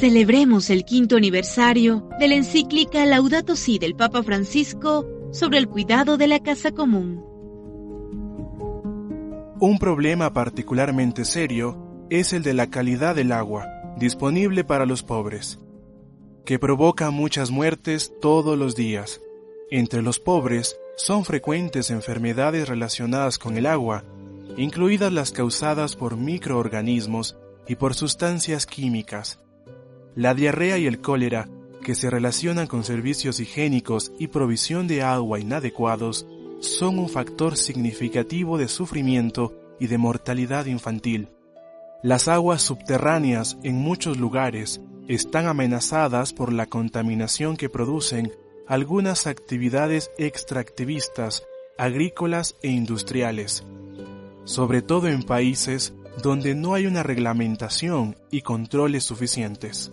Celebremos el quinto aniversario de la encíclica Laudato Si del Papa Francisco sobre el cuidado de la casa común. Un problema particularmente serio es el de la calidad del agua disponible para los pobres, que provoca muchas muertes todos los días. Entre los pobres son frecuentes enfermedades relacionadas con el agua, incluidas las causadas por microorganismos y por sustancias químicas. La diarrea y el cólera, que se relacionan con servicios higiénicos y provisión de agua inadecuados, son un factor significativo de sufrimiento y de mortalidad infantil. Las aguas subterráneas en muchos lugares están amenazadas por la contaminación que producen algunas actividades extractivistas, agrícolas e industriales, sobre todo en países donde no hay una reglamentación y controles suficientes.